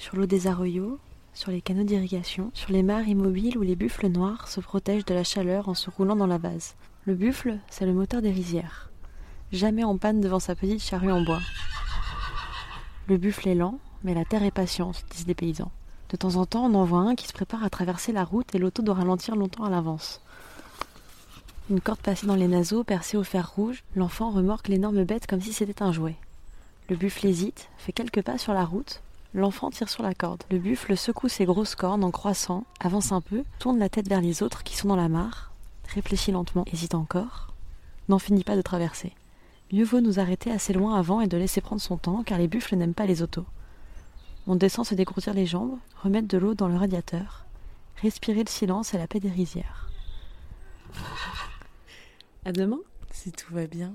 sur l'eau des arroyos, sur les canaux d'irrigation, sur les mares immobiles où les buffles noirs se protègent de la chaleur en se roulant dans la vase. Le buffle, c'est le moteur des rizières. Jamais en panne devant sa petite charrue en bois. Le buffle est lent, mais la terre est patiente, disent les paysans. De temps en temps, on en voit un qui se prépare à traverser la route et l'auto doit ralentir longtemps à l'avance. Une corde passée dans les naseaux, percée au fer rouge, l'enfant remorque l'énorme bête comme si c'était un jouet. Le buffle hésite, fait quelques pas sur la route. L'enfant tire sur la corde. Le buffle secoue ses grosses cornes en croissant, avance un peu, tourne la tête vers les autres qui sont dans la mare, réfléchit lentement, hésite encore, n'en finit pas de traverser. Mieux vaut nous arrêter assez loin avant et de laisser prendre son temps, car les buffles n'aiment pas les autos. On descend se dégrourdir les jambes, remettre de l'eau dans le radiateur, respirer le silence et la paix des rizières. À demain, si tout va bien.